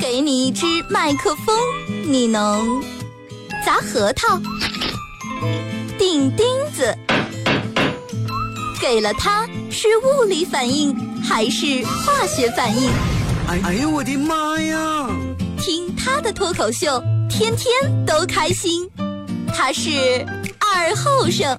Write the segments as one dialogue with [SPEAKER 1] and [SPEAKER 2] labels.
[SPEAKER 1] 给你一支麦克风，你能砸核桃、钉钉子。给了它，是物理反应还是化学反应？
[SPEAKER 2] 哎哎呦我的妈呀！
[SPEAKER 1] 听他的脱口秀，天天都开心。他是二后生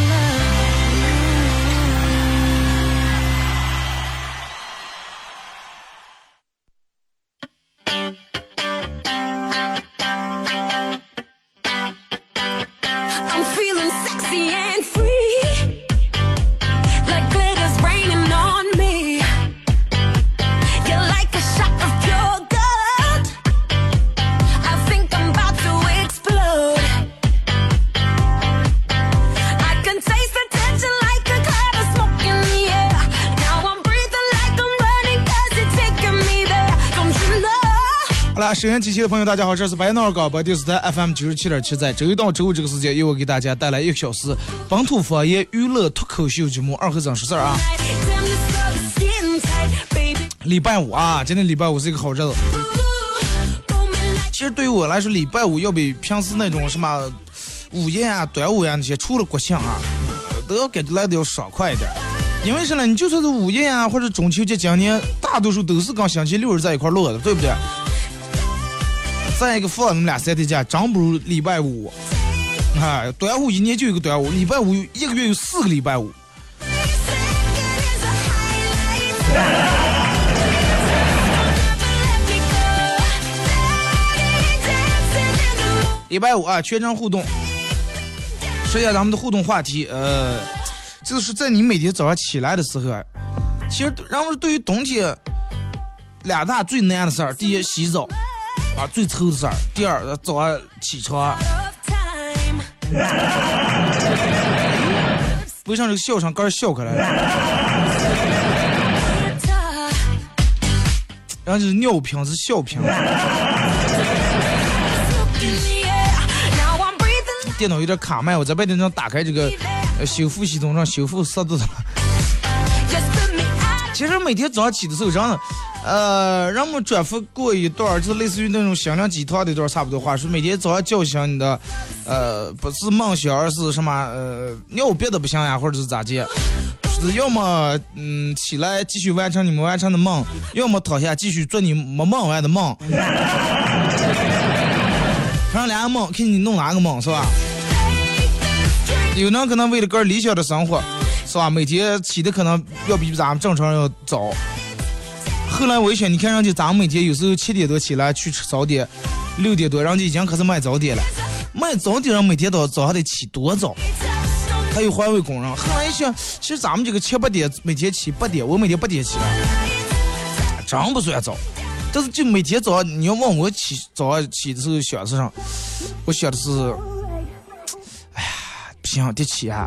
[SPEAKER 3] 收音机前的朋友，大家好，这是白闹广播电视台 FM 九十七点七，在周一到周五这个时间，由我给大家带来一个小时本土方言娱乐脱口秀节目《二和尚说事》啊。礼拜五啊，今天礼拜五是一个好日子。其实对于我来说，礼拜五要比平时那种什么午宴啊、端午呀那些，除了国庆啊，都要感觉来的要爽快一点。因为啥呢？你就算是午宴啊，或者中秋节，今年大多数都是跟星期六日在一块儿落的，对不对？再一个放你们俩三天假，真不如礼拜五。哎，端午一年就一个端午，礼拜五一个月有四个礼拜五。礼拜五啊，全程互动。说一下咱们的互动话题，呃，就是在你每天早上起来的时候，其实然后对于冬天两大最难的事儿，第一洗澡啊，最愁的事儿。第二，早上起床，不像这个笑声，刚笑开来了。然后就是尿频，是小频。电脑有点卡麦，我在外面上打开这个修复系统，让修复
[SPEAKER 4] 速度。
[SPEAKER 3] 其实每天早上起的时候，让。呃，让我们转发过一段，就是类似于那种心灵鸡汤的一段差不多话，说每天早上叫醒你的，呃，不是梦想，而是什么，呃，尿别的不行呀，或者是咋地，是要么嗯起来继续完成你们完成的梦，要么躺下继续做你没梦完的梦。反正两个梦，看你弄哪个梦是吧？有人可能为了个理想的生活，是吧？每天起的可能要比咱们正常人要早。后来我一想，你看人家咱们每天有时候七点多起来去吃早点，六点多人家已经开始卖早点了。卖早点人每天早早上得起多早？还有环卫工人。后来一想，其实咱们这个七八点每天起八点，我每天八点起来，真不算早。但是就每天早上你要问我起早上起的时候想是啥，我想的是，不行得起啊。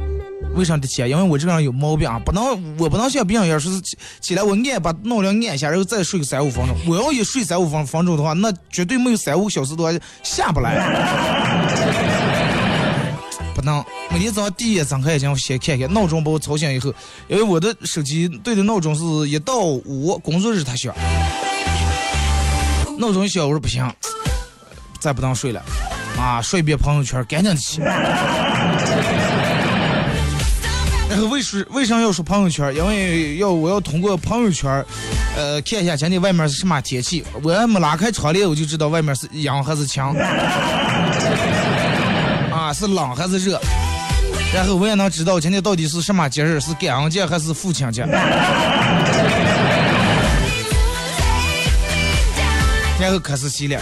[SPEAKER 3] 为啥得起啊？因为我这个人有毛病啊，不能我不能像别人一样，说是起起来我按把闹铃按一下，然后再睡个三五分钟。我要一睡三五分分钟的话，那绝对没有三五小时的话下不来。不能，每天早上第一眼睁开眼睛，我先看看闹钟把我吵醒以后，因为我的手机对的闹钟是一到五工作日它响，闹钟一响我说不行，再不能睡了，啊，刷一遍朋友圈，赶紧起。然后为什为啥要说朋友圈？因为要我要通过朋友圈，呃，看一下今天外面是什么天气。我还没拉开窗帘，我就知道外面是阳还是晴，啊，是冷还是热。然后我也能知道今天到底是什么节日，是感恩节还是父亲节。然后开始洗脸。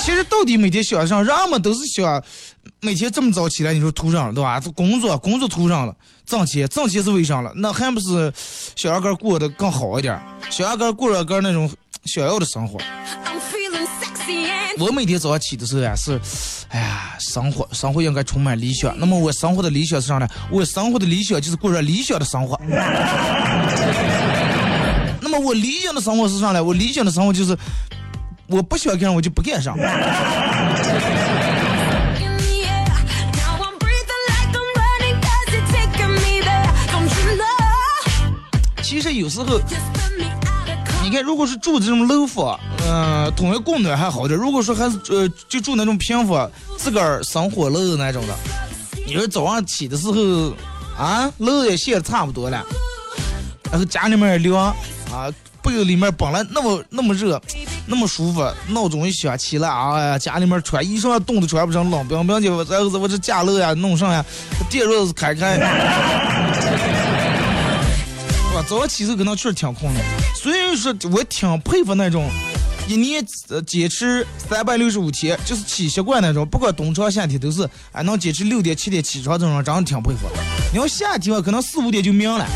[SPEAKER 3] 其实到底每天想上，人们都是想每天这么早起来，你说图上了对吧？工作工作图上了，挣钱挣钱是为啥了？那还不是小羊哥过得更好一点？小羊哥过了个那种想要的生活。我每天早上起的时候呀是，哎呀，生活生活应该充满理想。那么我生活的理想是啥呢？我生活的理想就是过上理想的生活。那么我理想的生活是啥呢？我理想的生活就是我不喜欢干，我就不干
[SPEAKER 4] 上。
[SPEAKER 3] 其实有时候，你看，如果是住这种楼房，嗯、统一供暖还好点；如果说还是呃，就住那种平房，自个儿生火炉那种的，你说早上起的时候，啊，炉也熄差不多了，然后家里面凉。啊，被子里面本来那么那么热，那么舒服，闹钟一响起来，哎呀，家里面穿衣裳冻得穿不上，冷冰冰的，我然后我这架楼呀弄上呀，电热开开。我？早起时候可能确实挺困的，所以说我挺佩服那种一年呃坚持三百六十五天，就是起习惯那种，不管冬长夏天都是哎能坚持六点七点起床这种人，真的挺佩服。你要夏天吧，可能四五点就明了，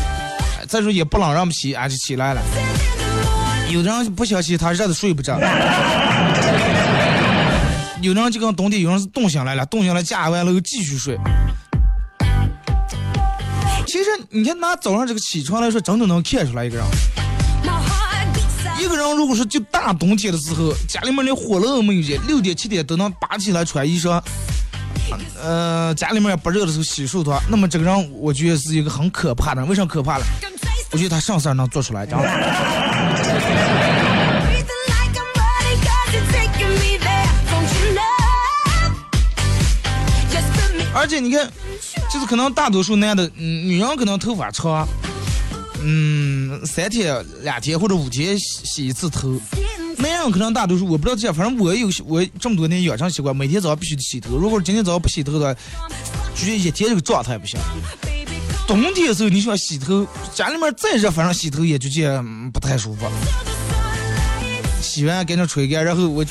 [SPEAKER 3] 再说也不冷让不起，俺就起来了。有的人不相信，他热的睡不着。有的人就跟冬天，有人是冻醒来了，冻醒来加完了又继续睡。其实你看拿早上这个起床来说，真的能看出来一个人。一个人如果说就大冬天的时候，家里面连火炉都没有见，六点七点都能拔起来穿衣裳，呃，家里面也不热的时候洗漱的话，那么这个人我觉得是一个很可怕的人。为啥可怕呢？我觉得他上事儿能做出来，真的。
[SPEAKER 4] breathing like I'm running 'cause you're taking me there. Don't you know? Just put me
[SPEAKER 3] 而且你看，就是可能大多数男的，嗯，女人可能头发长，嗯，三天、两天或者五天洗洗一次头。男人可能大多数我不知道这样，反正我有我这么多年养成习惯，每天早上必须得洗头。如果今天早上不洗头的话，就一天这个状态不行。冬天的时候你想洗头，家里面再热，反正洗头也就觉得不太舒服。洗完赶紧吹干，然后我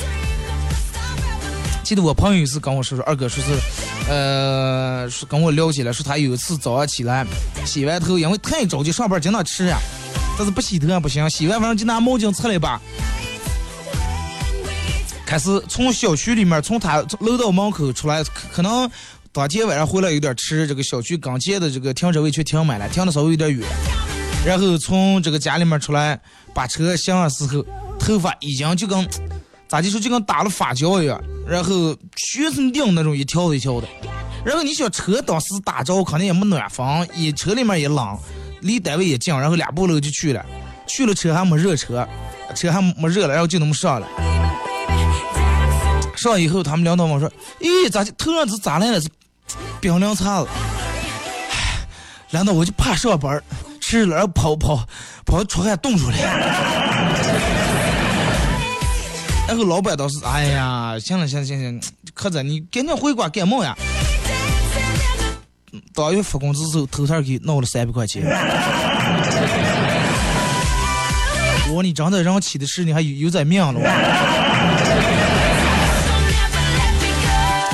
[SPEAKER 3] 记得我朋友有一次跟我说说，二哥说是，呃，是跟我聊起来，说他有一次早上起来洗完头，因为太着急上班经常迟啊，但是不洗头也不行，洗完反正就拿毛巾擦了一把，开始从小区里面从他楼道门口出来，可可当天晚上回来有点迟，这个小区刚建的这个停车位却停满了，停的稍微有点远。然后从这个家里面出来，把车响的时候，头发已经就跟咋就说，就跟打了发胶一样，然后全身定那种一条一条的。然后你想车当时打着肯定也没暖风，也车里面也冷，离单位也近，然后两步路就去了，去了车还没热车，车还没热了，然后就那么上了。上以后，他们领导问说：“咦，咋就头上是咋来了？是冰凉茶了？”唉难道我就怕上班儿迟了，然后跑跑跑出汗冻出来。然后老板倒是，哎呀，行了行了行行了，客子你赶紧回国感冒呀。当月发工资时候，头头给弄了三百块钱。我说你真的让起的事，你还有有在命了。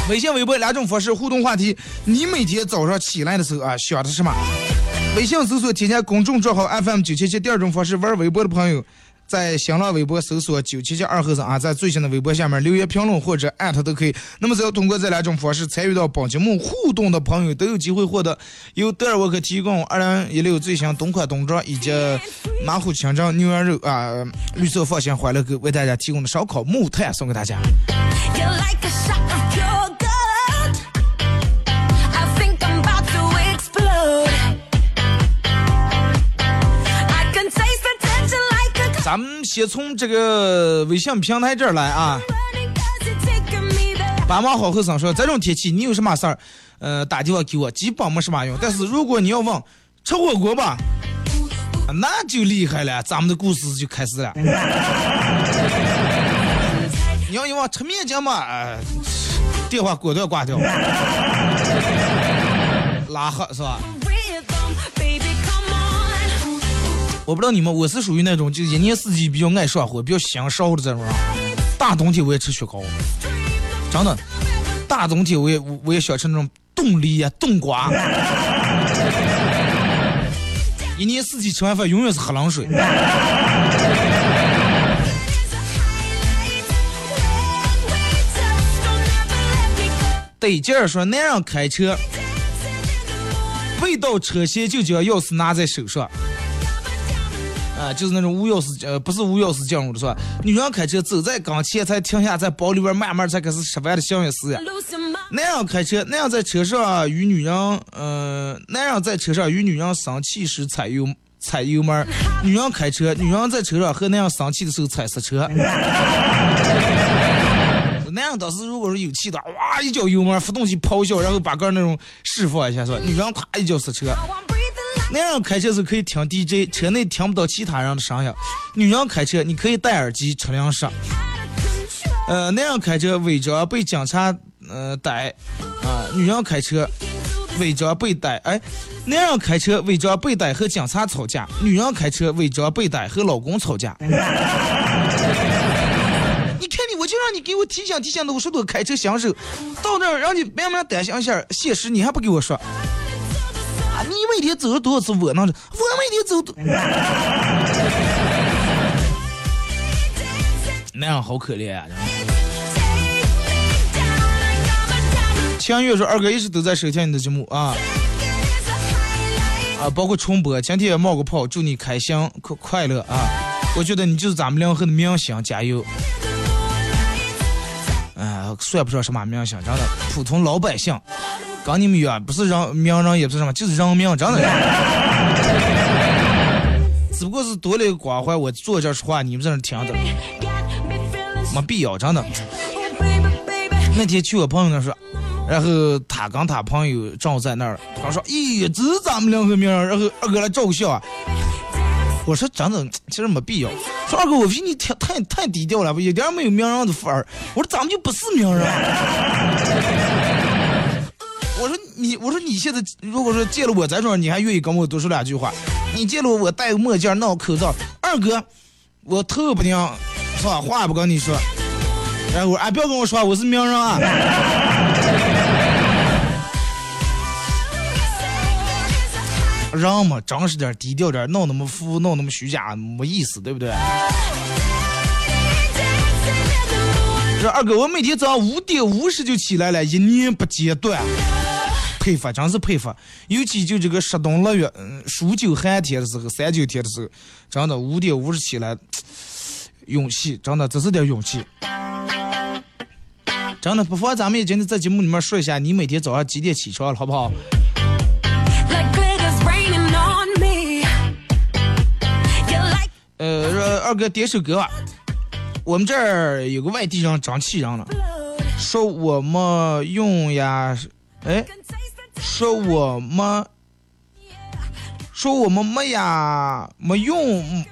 [SPEAKER 3] 微信、微博两种方式互动话题，你每天早上起来的时候啊，想的是什么？微信搜索添加公众账号 FM 九七七。第二种方式，玩微博的朋友，在新浪微博搜索九七七二和尚啊，在最新的微博下面留言评论或者艾特都可以。那么只要通过这两种方式参与到本节目互动的朋友，都有机会获得由德尔沃克提供二零一六最新冬款冬装以及马虎清蒸牛羊肉啊、绿色放心欢乐狗为大家提供的烧烤木炭送给大家。
[SPEAKER 4] You're like a shot of
[SPEAKER 3] 咱们先从这个微信平台这儿来啊。爸妈好后生说，这种天气你有什么事儿，呃，打电话给我，基本没什么用。但是如果你要问吃火锅吧，那就厉害了，咱们的故事就开始了。你要一问吃面筋嘛，呃电话果断挂掉，拉黑是吧？我不知道你们，我是属于那种就一年四季比较爱上火、比较享烧的这种人。大冬天我也吃雪糕，真的。大冬天我也我也想吃那种冻梨呀、冻瓜。一年四季吃完饭永远是喝冷水。得劲儿说，男人开车，未到车前就将钥匙拿在手上，啊，就是那种无钥匙呃不是无钥匙进入的是吧？女人开车走在跟前才停下，在包里边慢慢才开始吃饭的行为是呀。男人开车，男人在车上与女人，呃，男人在车上与女人生气时踩油踩油门，女人开车，女人在车上和男人生气的时候踩刹车。男人当时如果是有气的，哇一脚油门，发动机咆哮，然后把个那种释放一下是吧？女人啪一脚刹车。男人开车是可以听 DJ，车内听不到其他人的声音；女人开车你可以戴耳机，车辆上。呃，男人开车违章被警察呃逮，啊、女人开车违章被逮，哎，男人开车违章被逮和警察吵架，女人开车违章被逮和老公吵架。你看你，我就让你给我提醒提醒的，我说多开车享受，到那儿让你慢慢担心一下现实，你还不给我说。啊，你每天走了多少次窝囊着？我每天走多。那样好可怜啊！清月说：“二哥一直都在收听你的节目啊 啊，包括重播。今天也冒个泡，祝你开心快快乐啊！我觉得你就是咱们两河的明星，加油！哎、算不上什么明星，真的普通老百姓，跟你们一样，不是人名人，也不是什么，就是人命，真的是。只不过是多了一个光环，我坐这儿说话，你们在那儿听着，没必要，真的。那天去我朋友那说，然后他跟他朋友正好在那儿，他说：“咦，这是咱们两个名人。”然后二哥来照个相啊。我说真的，其实没必要。说二哥，我比你太太太低调了，一点没有名人的范儿。我说咱们就不是名人。我说你，我说你现在如果说见了我在这，你还愿意跟我多说两句话？你见了我，我戴个墨镜，闹口罩，二哥，我特不听，是吧？话不跟你说。然后我说哎，不要跟我说，我是名人啊。人嘛，真实点，低调点，弄那么浮，弄那么虚假，没意思，对不对？这二哥，我每天早上五点五十就起来了，一年不间断，佩服，真是佩服。尤其就这个十冬腊月，嗯，数九寒天的时候，三九天的时候，真的五点五十起来，勇气，真的这是点勇气。真的，不妨咱们也今天在节目里面说一下，你每天早上几点起床了，好不好呃，说二哥点首歌吧。我们这儿有个外地人长气人了，说我们用呀，哎说我们，说我们没呀，没用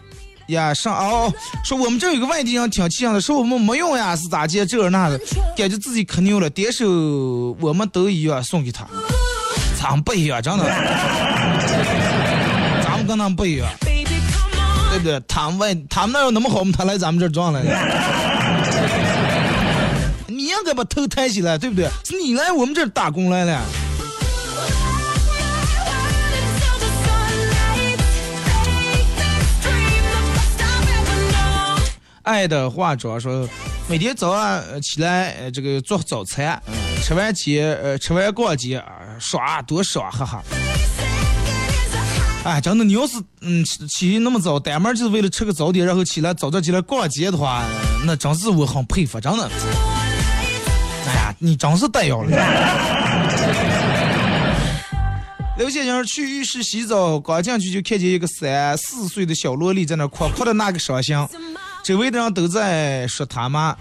[SPEAKER 3] 呀上哦，说我们这有个外地人挺气人的，说我们没用呀是咋接这那的，感觉自己可牛了，点首我们都一样送给他，咱们不一样，真的，咱们跟他们不一样。对不对？他们外他们那有那么好吗？他来咱们这儿撞来的。你应该把头抬起来，对不对？是你来我们这打工来了。爱的化妆说，每天早上呃起来呃这个做早餐，嗯吃完街呃吃完逛街啊耍多爽，哈哈。哎，真的，你要是嗯起起那么早，单门就是为了吃个早点，然后起来早早起来逛街的话，那真是我很佩服，真的。哎呀，你真是带腰了。刘先生去浴室洗澡，刚进去就看见一个三四岁的小萝莉在那哭，哭的那个伤心，周围的人都在说他妈，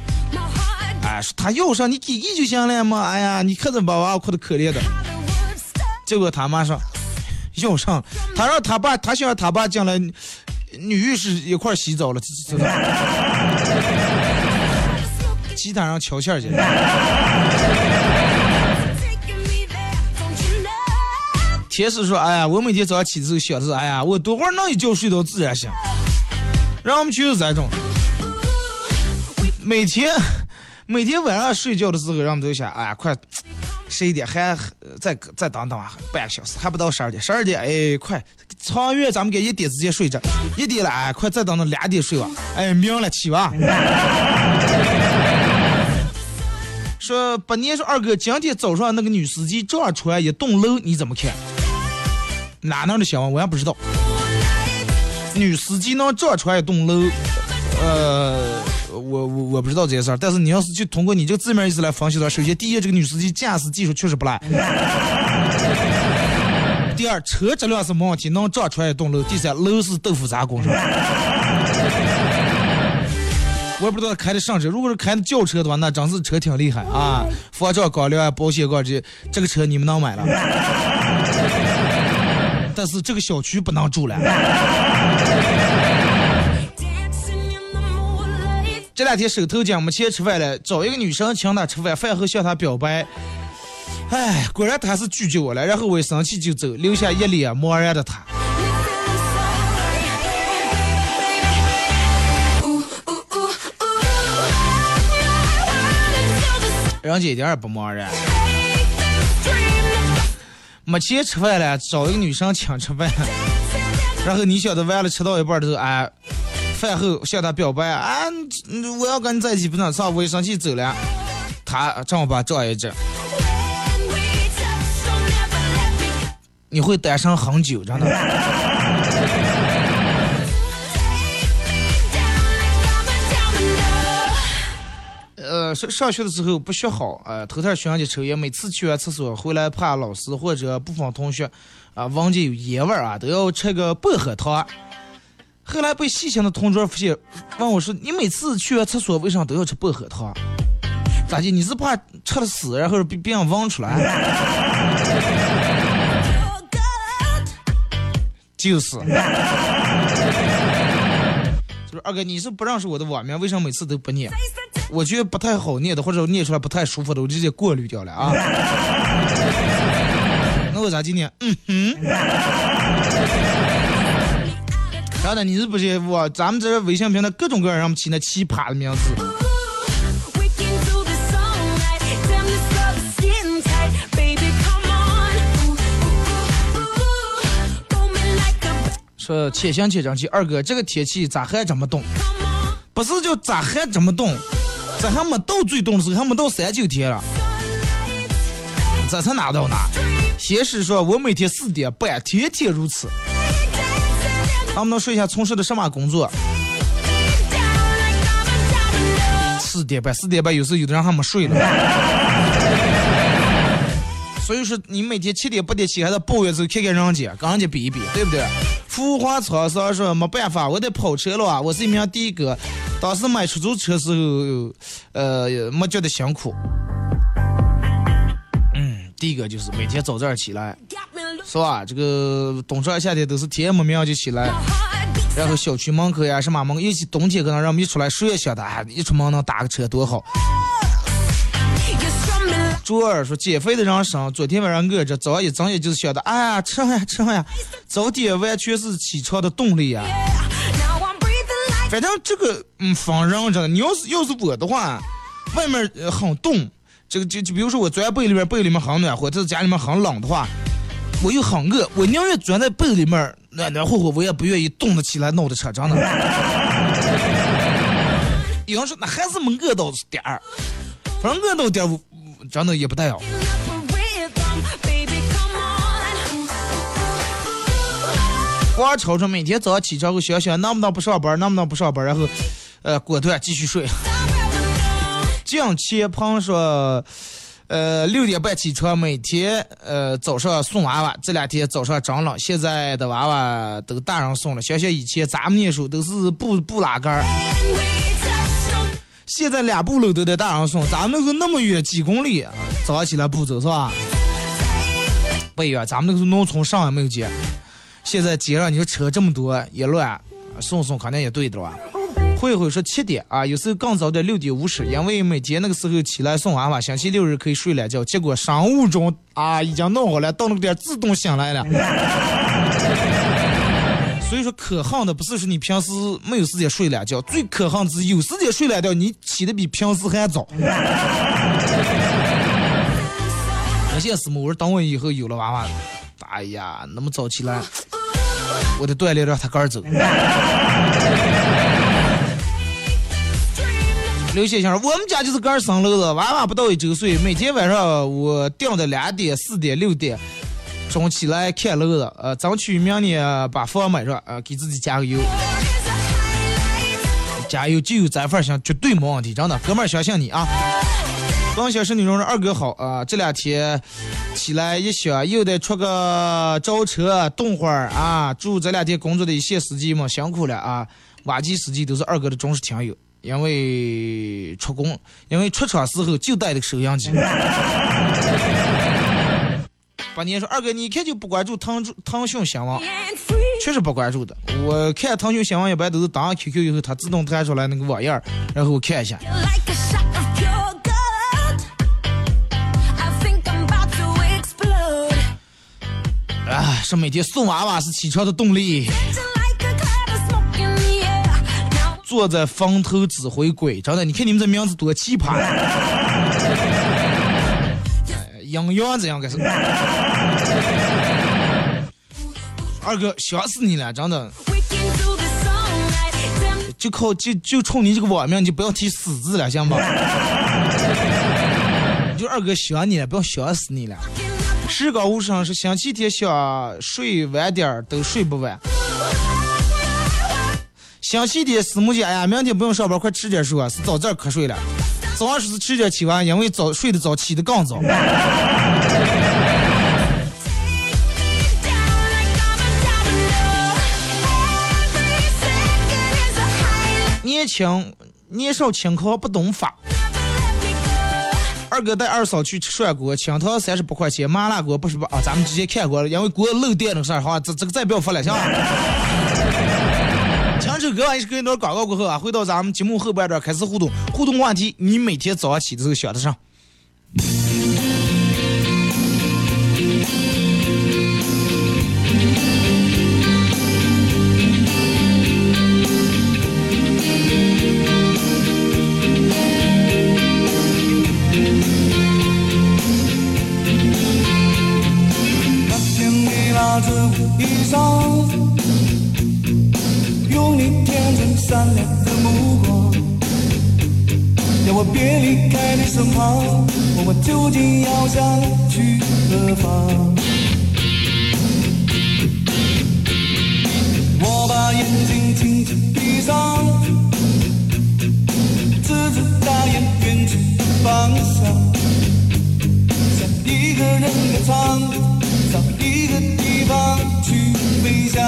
[SPEAKER 3] 哎，说他要上你给给就行了嘛，哎呀，你看着把娃哭的可怜的。结果他妈说要上，他让他爸，他想让他爸进来女浴室一块洗澡了，这这这其他人瞧线儿去。天使说：“哎呀，我每天早上起的时候想的是，哎呀，我多会儿能一觉睡到自然醒。然后我们就是这种，每天每天晚上睡觉的时候，让我们都想，哎，快十一点还再再等等啊，半个小时还不到十二点，十二点哎快，长远咱们该一点之前睡着，一点了哎快再等到两点睡吧，哎明了起吧。说八年说二哥，今天早上那个女司机这样穿一栋楼，你怎么看？哪能的想法我也不知道。女司机能撞穿一栋楼，呃，我我我不知道这些事儿，但是你要是就通过你这个字面意思来分析的话，首先第一，这个女司机驾驶技术确实不赖；第二，车质量是没问题，能撞穿一栋楼；第三，楼是豆腐渣工程。我也不知道开的啥车，如果是开的轿车的话，那真是车挺厉害啊！防撞钢梁、保险杠这这个车你们能买了，但是这个小区不能住了。这两天手头紧，没钱吃饭了，找一个女生请她吃饭，饭后向她表白，哎，果然她是拒绝我了，然后我一生气就走，留下一脸茫然的她。人家一点也不茫然，没钱吃饭了，找一个女生请吃饭，然后你晓得完了吃到一半的时候，哎，饭后向她表白，啊，我要跟你在一起不能上，我一生气走了，她正好把照一整，你会单身很久，真的。呃，上上学的时候不学好，呃，偷偷学人家抽烟，每次去完厕所回来，怕老师或者部分同学啊闻见有烟味儿啊，都要吃个薄荷糖。后来被细心的同桌发现，问我说：“你每次去完厕所为啥都要吃薄荷糖？咋的？你是怕吃了屎，然后被别人闻出来？”就是。就是二哥，你是不认识我的网名，为什么每次都不念？我觉得不太好念的，或者念出来不太舒服的，我直接过滤掉了啊。那我咋今天？嗯哼。然后呢，你是不是我咱们这微信平台各种各样让我们起那奇葩的名字？说且行且珍惜，二哥这个天气咋还这么冻？不是就咋还这么冻？这还没到最冻的时候，还没到三九天了，这才哪到哪？先是说我每天四点半，天天如此。能不能说一下从事的什么工作？四点半，四点半有时候有的人还没睡呢。所以说你每天七点八点起还得抱怨时候看看人家，跟人家比一比，对不对？浮华沧桑说没办法，我得跑车了啊！我是一名的哥，当时买出租车时候，呃，没觉得辛苦。嗯，的哥就是每天早点起来，是吧？这个冬上夏天都是天没亮就起来，然后小区门口呀什么门口，尤其冬天可能让我们一出来谁也想的，哎，一出门能打个车多好。周二说减肥的人生，昨天晚上饿着，早上一睁眼就是想的，哎呀，吃呀吃呀，早点完全是起床的动力呀。反正这个嗯，分人真的，你要是要是我的话，外面、呃、很冻，这个就就比如说我钻被里面，被里面很暖和，但是家里面很冷的话，我又很饿，我宁愿钻在被里面暖暖和和，我也不愿意冻得起来闹的车，真的。有人说那还是没饿到点儿，反正饿到点儿，真的也不带好。光瞅瞅每天早上起床后想想能不能不上班，能不能不上班，然后，呃，果断继续睡。江千鹏说，呃，六点半起床，每天呃早上送娃娃，这两天早上长了，现在的娃娃都大人送了。想想以前咱们念书都是布布拉杆儿，现在两步路都得大人送，咱们那时候那么远几公里，早上起来不走是吧？不远，咱们那个时候农村上也没有街。现在街上你说车这么多也乱，送送肯定也对的吧？慧慧说七点啊，有时候更早点六点五十，因为每天那个时候起来送娃娃，星期六日可以睡懒觉，结果商务中啊已经弄好了，到那个点自动醒来了。所以说可恨的不是说你平时没有时间睡懒觉，最可恨的是有时间睡懒觉，你起的比平时还早。我现实嘛我说等我以后有了娃娃，哎呀，那么早起来，我得锻炼让他个儿走。刘先生，我们家就是个儿生楼子，娃娃不到一周岁，每天晚上我定的两点、四点、六点，中午起来看楼的，呃，争取明年把房买上，呃，给自己加个油，加油就有这份心，绝对没问题，真的，哥们儿相信你啊！刚想是女中说二哥好啊、这两天起来一想，又得出个招车动会儿啊！祝这两天工作的一线司机们辛苦了啊！挖机司机都是二哥的忠实听友，因为出工，因为出厂时候就带了个收音机。八年说二哥，你一看就不关注腾腾讯新闻，确实不关注的。我看腾讯新闻一般都是打上 QQ 以后，它自动弹出来那个网页儿，然后我看一下。啊，是每天送娃娃是起床的动力。坐在风头指挥鬼，真的，你看你们这名字多奇葩！阴阳子样该是。二哥，想死你了，真的，就靠就就冲你这个网名，你就不要提死字了，行吧？就二哥想你了，不要想死你了。时高无声是星期天想睡晚点都睡不晚。星期天师母姐，哎呀，明天不用上班，快吃点睡啊，是早点瞌睡了。早上说是吃点起完，因为早睡得早，起得更早。年轻年少轻狂不懂法。二哥带二嫂去吃涮锅，清汤三十八块钱，麻辣锅不是吧？啊，咱们直接看过了，因为锅漏电的事儿，好，这这个再不要发了，行吧？听首歌完一首歌一段广告过后啊，回到咱们节目后半段开始互动，互动话题，你每天早上起的时候想的啥？
[SPEAKER 2] 衣裳，善良的目光，要我别离开你身旁。问我究竟要想去何方？我把眼睛轻轻闭上，直直大眼远去的方向。像一个人歌唱，找一个地方去飞翔。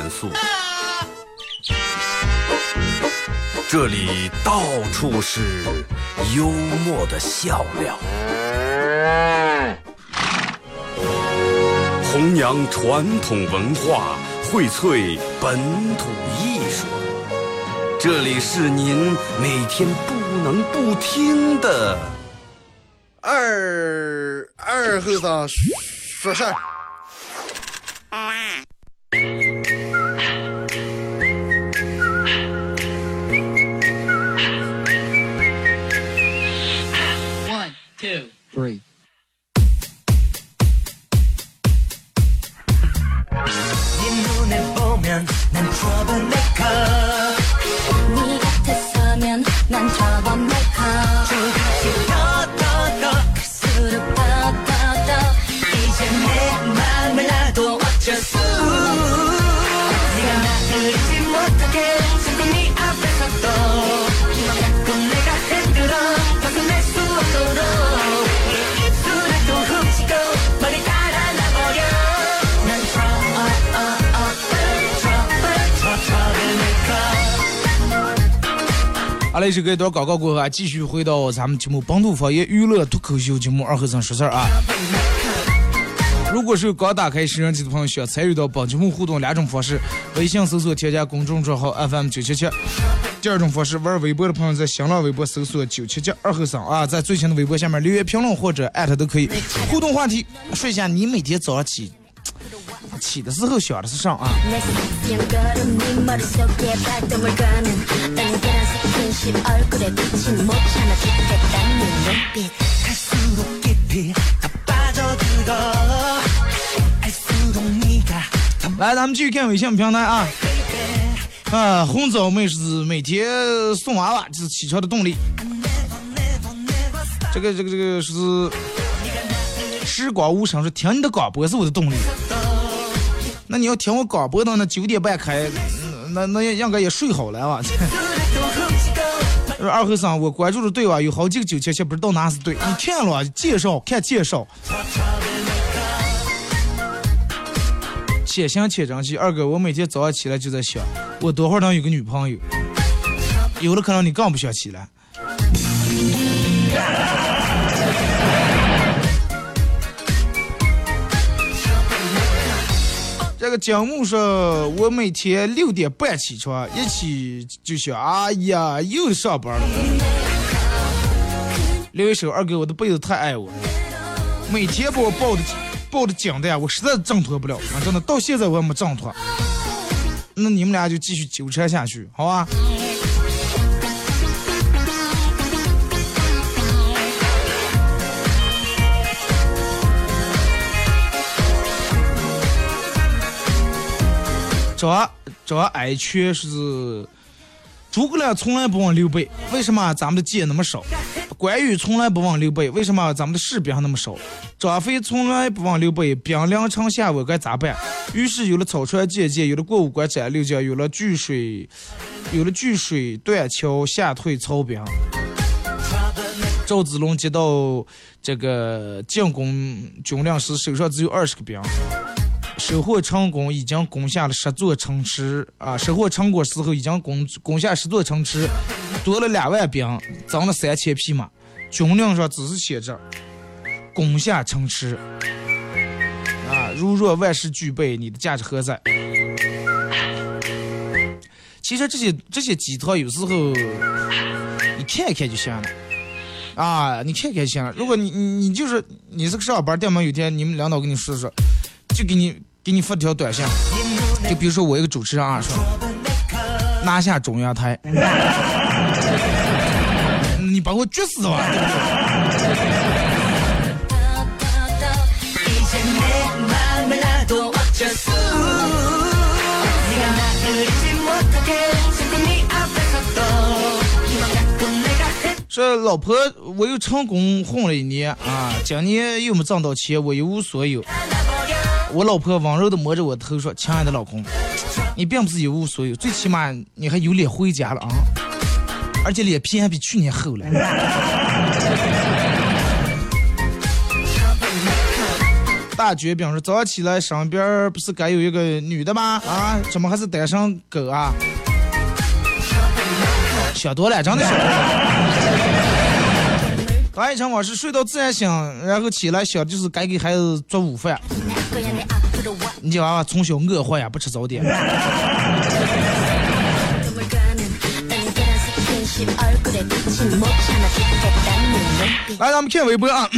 [SPEAKER 5] 元素，这里到处是幽默的笑料。弘扬传统文化，荟萃本土艺术，这里是您每天不能不听的
[SPEAKER 6] 二二后生说事儿。
[SPEAKER 7] Three.
[SPEAKER 3] 好嘞，这个一段广告过后啊，继续回到咱们节目本土方言娱乐脱口秀节目二和尚说事儿啊。如果是刚打开摄像机的朋友，想参与到本节目互动两种方式：微信搜索添加公众账号 FM 九七七；第二种方式，玩微博的朋友在新浪微博搜索九七七二和尚啊，在最新的微博下面留言评论或者艾特都可以。互动话题：说一下你每天早上起起的时候想的是上啊。
[SPEAKER 4] 啊
[SPEAKER 3] 来咱们继续看微信平台啊。啊红枣妹是每天送娃娃这是起床的动力。这个这个这个是时光无声是听你的广播是我的动力。那你要听我广播到那九点半开，那那应该也睡好了吧？二和尚，我关注的队啊，有好几个九七七，不知道哪是对。你看了介绍，看介绍。且行且珍惜。二哥，我每天早上起来就在想，我多会儿能有个女朋友？有了可能你更不想起来。这个姜木说，我每天六点半起床，一起就想，哎呀，又上班了。留一手，二哥，我的被子太爱我，每天把我抱的抱的紧的呀，我实在是挣脱不了啊！真的，到现在我也没挣脱。那你们俩就继续纠缠下去，好吧？张张爱缺是诸葛亮从来不问刘备，为什么咱们的箭那么少？关羽从来不问刘备，为什么？咱们的士兵还那么少？张飞从来不问刘备，兵临城下我该咋办？于是有了草船借箭，有了过五关斩六将，有了拒水，有了拒水断桥吓退曹兵。赵子龙接到这个进攻军令时，手上只有二十个兵。收获成功，已经攻下了十座城池啊！收获成果时候，已经攻攻下十座城池，多了两万兵，增了三千匹马。军令上只是写着“攻下城池”啊！如若万事俱备，你的价值何在？其实这些这些鸡汤有时候你看一看就行了啊！你看看行了。如果你你你就是你是个上班，电门有天你们领导跟你说说，就给你给你发条短信。就比如说我一个主持人啊说拿下中央台。你把我撅死吧。说老婆我又成功混了一年啊今年又没挣到钱我一无所有。我老婆温柔的摸着我头说：“亲爱的老公，你并不是一无所有，最起码你还有脸回家了啊，而且脸皮还比去年厚了。”大绝饼说：“早上起来身边不是该有一个女的吗？啊，怎么还是单身狗啊？想多了，真的想多了。刚一场我是睡到自然醒，然后起来想就是该给孩子做午饭。你这娃娃从小饿坏呀，不吃早点。来，咱们看微博啊。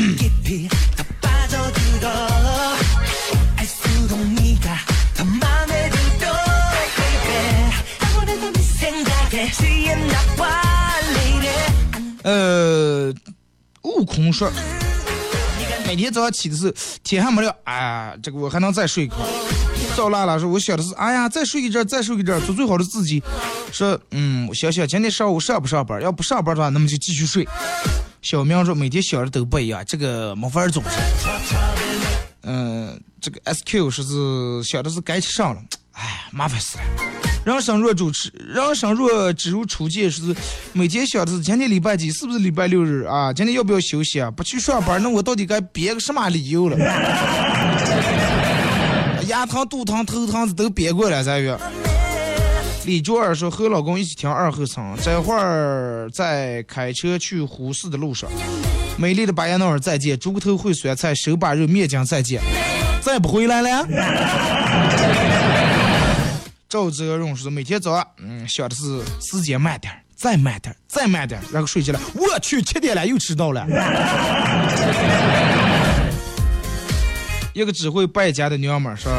[SPEAKER 3] 呃，悟空说。每天早上起的时候天还没亮，哎，这个我还能再睡一会儿。赵辣辣说，我想的是，哎呀，再睡一阵，再睡一阵，做最好的自己。说，嗯，想想今天上午上不上班？要不上班的话，那么就继续睡。小明说，每天想的都不一样，这个没法儿总是。嗯、这个 SQ 是是想的是该去上了，哎，麻烦死了。人生若主持，人生若只如初见，是每天想的是今天礼拜几，是不是礼拜六日啊？今天要不要休息啊？不去上班，那我到底该编个什么理由了？牙疼、肚疼、头疼子都编过了，咱月。李卓尔说和老公一起听二后仓，这会儿在开车去呼市的路上。美丽的巴彦淖尔再见，猪头烩酸菜手把肉面筋再见，再不回来了。赵泽荣说每天早上，嗯，想的是时间慢点，再慢点，再慢点，然后睡起来。我去，七点了，又迟到了。一个只会败家的娘们儿说：“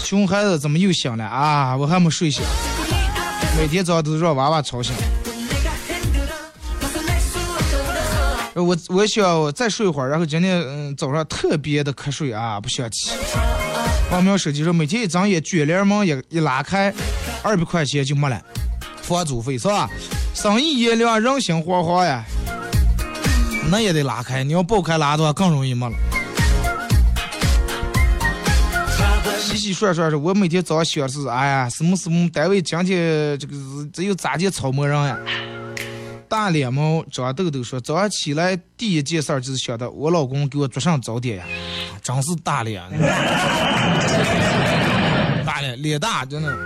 [SPEAKER 3] 熊孩子怎么又醒了啊？我还没睡醒，每天早上都是让娃娃吵醒。我我想再睡会儿，然后今天嗯早上特别的瞌睡啊，不想起。王苗手机说每天一睁眼卷帘门一一拉开，二百块钱就没了，房租费是吧？生意炎凉，人心惶惶呀。那也得拉开，你要不开拉的话更容易没了。洗洗涮涮是，我每天早上想是，哎呀，什么什么单位今天这个只有咋的草模人呀？大脸猫长痘痘说，早上起来第一件事儿就是想到我老公给我做上早点呀，真是大脸，大脸脸大真的，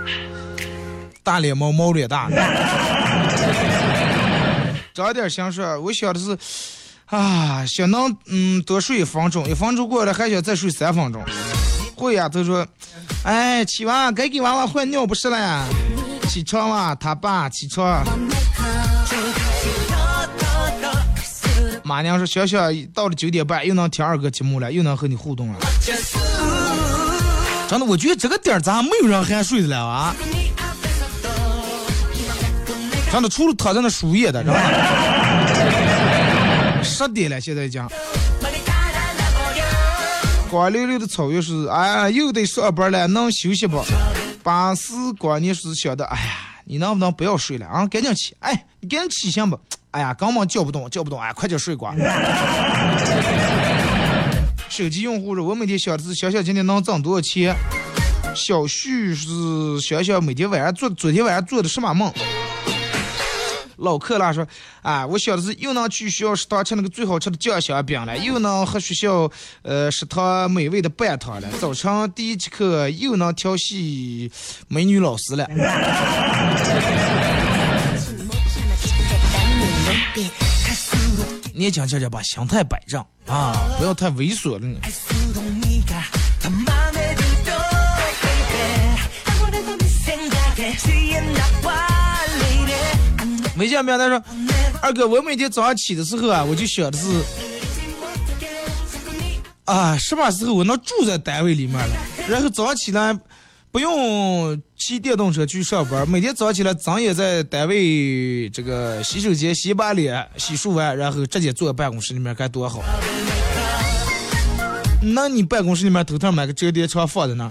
[SPEAKER 3] 大脸猫猫脸大。长点心说，我想的是。啊，想能嗯多睡一分钟，一分钟过了还想再睡三分钟。会呀，他说，哎，起娃该给娃娃换尿不湿了。起床了，他爸起床。马娘说，小小到了九点半又能听二哥节目了，又能和你互动了。真的，我觉得这个点儿咋没有人还睡的了啊？真的，除了躺在那输液的，知道吗？十点了，现在讲。光溜溜的草原是，哎，又得上班了，能休息不？巴斯光年是想的，哎呀，你能不能不要睡了啊？赶紧起，哎，你赶紧起行不？哎呀，根本叫不动，叫不动，哎，快点睡光。手机用户说，我每天想的是想想今天能挣多少钱。小旭是想想每天晚上做，昨天晚上做的什么梦。老克拉说：“啊，我想的是又能去学校食堂吃那个最好吃的酱香饼了，又能和学校呃食堂美味的拌汤了。早晨第一节课又能调戏美女老师了。你也讲讲讲把形态摆正啊不要太猥琐了你。没见面，他说，二哥，我每天早上起的时候啊，我就想的是，啊什么时候我能住在单位里面了，然后早上起来不用骑电动车去上班，每天早上起来咱也在单位这个洗手间洗把脸、洗漱完，然后直接坐办公室里面该多好。那你办公室里面头套买个折叠床放在那。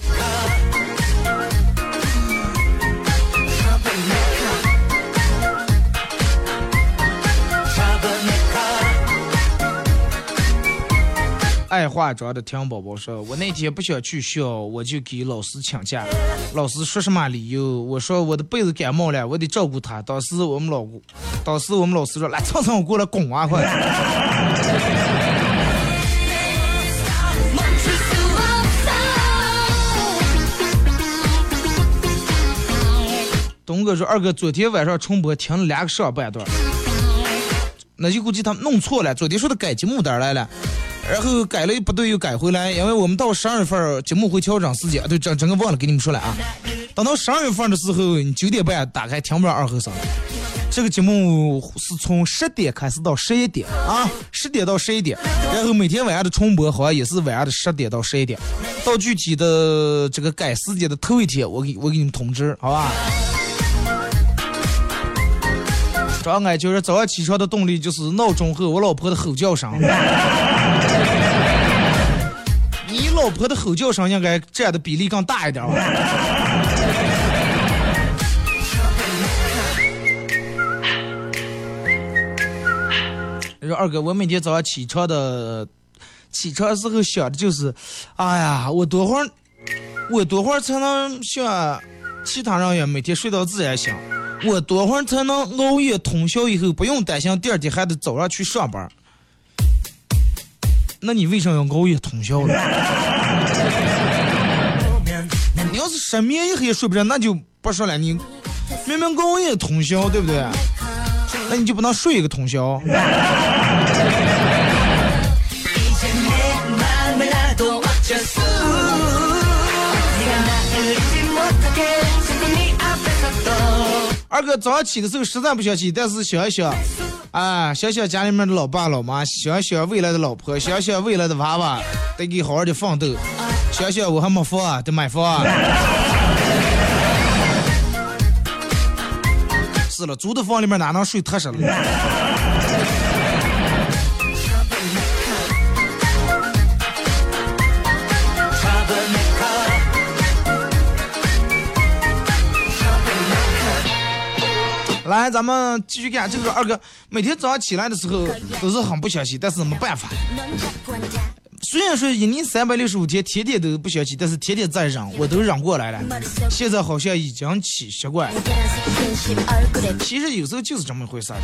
[SPEAKER 3] 爱化妆的听宝宝说，我那天不想去校，我就给老师请假。老师说什么理由？我说我的被子感冒了，我得照顾他。当时我们老，当时我们老师说，来蹭蹭我过来拱啊，快。东哥说：“二哥，昨天晚上重播停了两个上半段，那就估计他弄错了。昨天说的改节目单来了。”然后改了又不对又改回来，因为我们到十二月份节目会调整时间，对，整整个忘了给你们说了啊。等到十二月份的时候，你九点半打开听不了二后生，这个节目是从十点开始到十一点啊，十点到十一点，然后每天晚上的重播好像也是晚上的十点到十一点。到具体的这个改时间的头一天，我给我给你们通知，好吧？主要俺就是早上起床的动力就是闹钟和我老婆的吼叫声。老婆的吼叫声应该占的比例更大一点吧？你说二哥，我每天早上起床的，起床时候想的就是，哎呀，我多会儿，我多会儿才能像其他人一样每天睡到自然醒？我多会儿才能熬夜通宵以后不用担心第二天还得早上去上班？那你为啥要熬夜通宵呢？失眠一黑也睡不着，那就不说了。你明明熬夜通宵，对不对？那你就不能睡一个通宵？二哥早上起的时候实在不想起，但是想一想，啊，想想家里面的老爸老妈，想想未来的老婆，想想未来的娃娃，得给好好的奋斗，想想我还没房啊，得买房啊。是了，租的房里面哪能睡踏实了？来，咱们继续看这个二哥，每天早上起来的时候都是很不小心，但是没办法。虽然说一年三百六十五天，天天都不想起，但是天天在忍，我都忍过来了。现在好像已经起习惯了。其实有时候就是这么回事儿，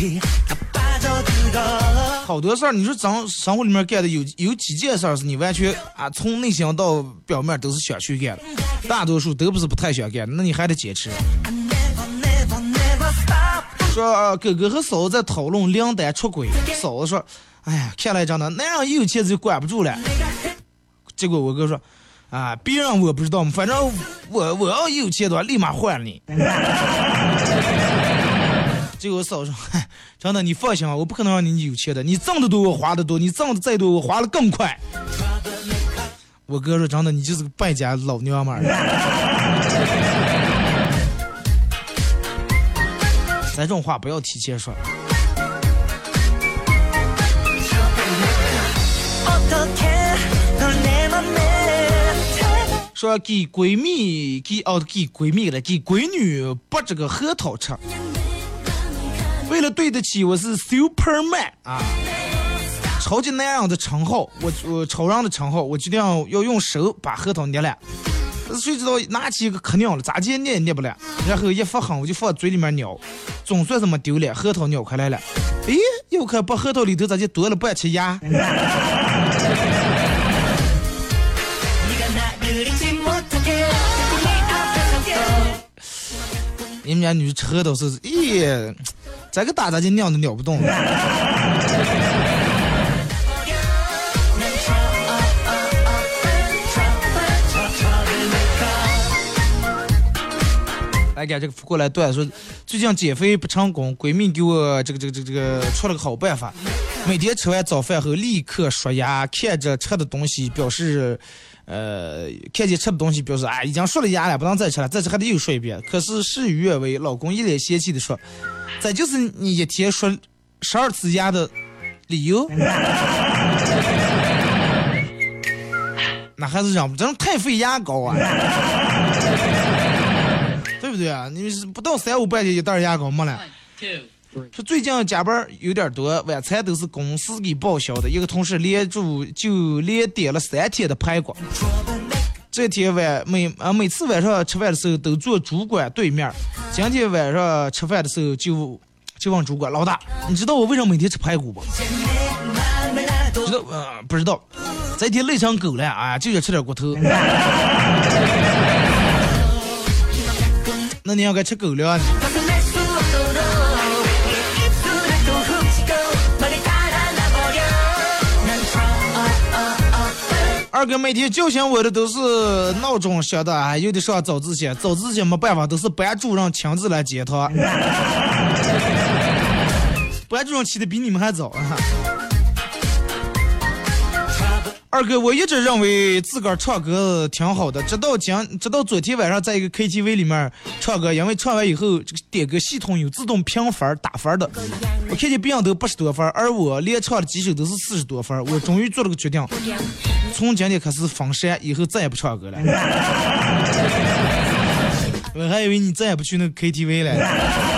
[SPEAKER 3] 真的。好多事儿，你说咱生活里面干的有有几件事儿是你完全啊从内心到表面都是想去干的，大多数都不是不太想干，那你还得坚持。说、哥哥和嫂子在讨论两单出轨，嫂子说：“哎呀，看来真的，男人一有钱就管不住了。”结果我哥说：“啊，别人我不知道嘛，反正我我要一有钱的话，立马换你。”结果我嫂子说：“嗨，真的，你放心吧，我不可能让你有钱的，你挣得多我花的多，你挣的再多我花的更快。”我哥说：“真的，你就是个败家老娘们儿。”咱这种话不要提前说。说给闺蜜给哦给闺蜜了，给闺女剥这个核桃吃。为了对得起我是 Superman 啊，超级男人的称号，我我超人的称号，我决定要用手把核桃捏烂。谁知道拿起一个可咬了，咋接捏也捏不烂，然后一发狠我就放嘴里面咬，总算是没丢脸，核桃咬开来了。诶，又看把核桃里头咋就多了半颗牙？你们家女车都是，咦，这个打咋就尿都尿不动了？来给这个过来段说，最近减肥不成功，闺蜜给我这个这个这个这个出了个好办法，每天吃完早饭后立刻刷牙，看着吃的东西表示，呃，看见吃的东西表示啊已经刷了牙了，不能再吃了，再吃还得又刷一遍。可是事与愿违，老公一脸嫌弃的说，这就是你一天刷十二次牙的理由。那还是忍不，真太费牙膏啊！对不对啊？你是不到三五半天一袋牙膏没了。说最近加班有点多，晚餐都是公司给报销的。一个同事连住就连点了三天的排骨。这天晚每啊每次晚上吃饭的时候都坐主管对面，今天晚上吃饭的时候就就问主管老大，你知道我为什么每天吃排骨不？知道呃不知道，这天累成狗了啊，就想吃点骨头。那你要该吃狗粮呢？二哥每天叫醒我的都是闹钟响的，哎，又得上早自习，早自习没办法，都是班主任亲自来接他。班主任起的比你们还早啊。二哥，我一直认为自个儿唱歌挺好的，直到今，直到昨天晚上在一个 KTV 里面唱歌，因为唱完以后，这个点歌系统有自动评分打分的，我看见别人都八十多分，而我连唱了几首都是四十多分，我终于做了个决定，从今天开始封山，以后再也不唱歌了。我还以为你再也不去那个 KTV 了。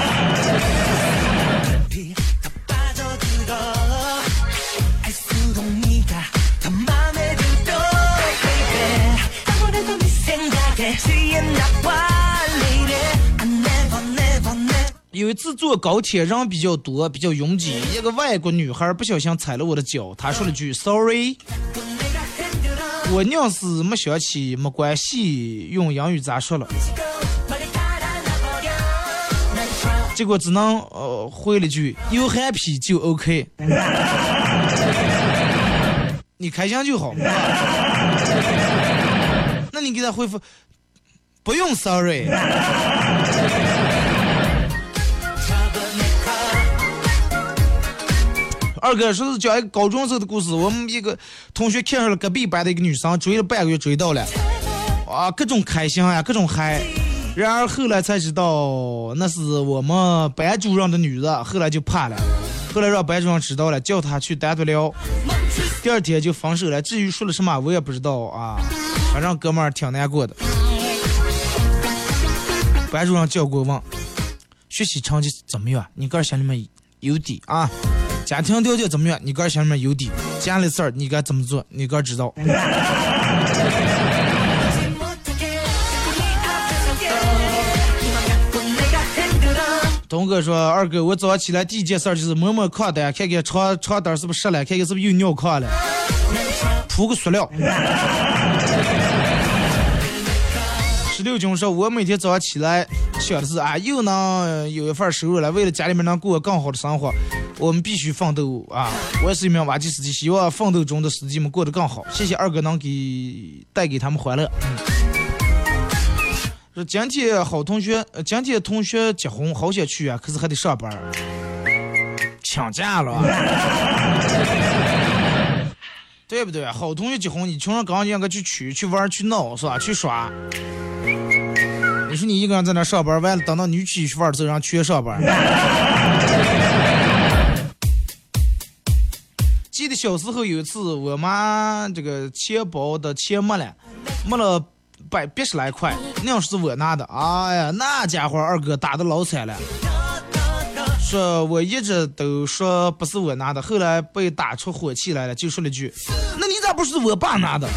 [SPEAKER 3] 自坐高铁人比较多，比较拥挤。一个外国女孩不小心踩了我的脚，她说了句：sorry。我硬是没想起，没关系，用英语咋说了？结果只能呃回了句：you happy 就 ok。你开心就好。那你给他回复：不用 sorry。二哥说是讲一个高中时的故事，我们一个同学看上了隔壁班的一个女生，追了半个月追到了，啊，各种开心呀，各种嗨。然而后来才知道那是我们班主任的女的，后来就怕了，后来让班主任知道了，叫她去单独聊。第二天就分手了，至于说了什么我也不知道啊，反正哥们儿挺难过的。班主任叫过问，学习成绩怎么样？你个人心里面有底啊？家庭条件怎么样？你哥心里面有底家里事儿你该怎么做？你哥知道。东哥说二哥我早上起来第一件事儿就是摸摸炕单看看床床单是不是湿了看看是不是又尿炕了。铺个塑料。十六军说：“我每天早上起来想的是啊，又能有一份收入了，为了家里面能过更好的生活，我们必须奋斗啊！我也是一名挖机司机，希望奋斗中的司机们过得更好。谢谢二哥能给带给他们欢乐。”嗯说今天好同学，呃今天同学结婚，好想去啊，可是还得上班儿，请假了，对不对？好同学结婚，你穷人刚应该去取、去玩、去闹，是吧？去耍。你说你一个人在那上班，完了等到你去玩儿的时候，让全上班。记得小时候有一次，我妈这个钱包的钱没了，没了百八十来块，那样是我拿的。哎呀，那家伙二哥打的老惨了，说我一直都说不是我拿的，后来被打出火气来了，就说了句：“那你咋不是我爸拿的？”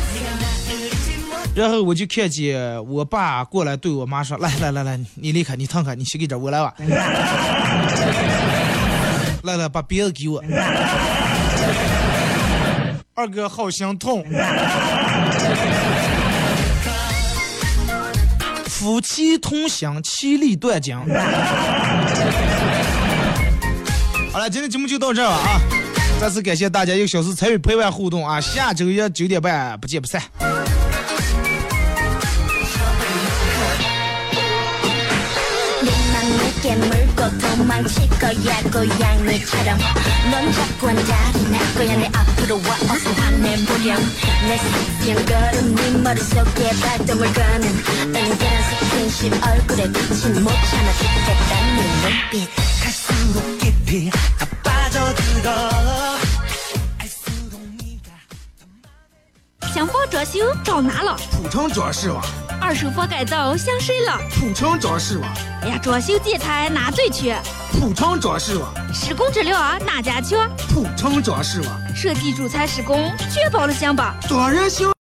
[SPEAKER 3] 然后我就看见我爸过来对我妈说：“来来来来，你离开，你躺开，你先给这，我来吧。来来，把鞭子给我。”二哥好心痛。夫妻同心，其利断金。好了，今天节目就到这了啊！再次感谢大家一个小时参与陪伴互动啊！下周一九点半不见不散。
[SPEAKER 4] 네맘 내게 물고 도망칠 거야 고양이처럼 넌 자꾸 한자리 날 거야 내 앞으로 와 어서 화내보렴 내 섹시한 걸음 네 머릿속에 발동을 거는 땡겨란 스킨십 얼굴에 비친 못 참아 죽겠다는 눈빛
[SPEAKER 2] 갈수록 깊이 다 빠져들어 알수록 네가
[SPEAKER 1] 想房装修找哪了？
[SPEAKER 3] 土城装饰网，
[SPEAKER 1] 二手房改造想谁了？
[SPEAKER 3] 普城装饰网，
[SPEAKER 1] 哎呀，装修建材哪最缺？
[SPEAKER 3] 土城装饰网，
[SPEAKER 1] 施工质量啊哪家强？
[SPEAKER 3] 普城装饰网，
[SPEAKER 1] 设计主材施工确保了行吧？
[SPEAKER 3] 当然行。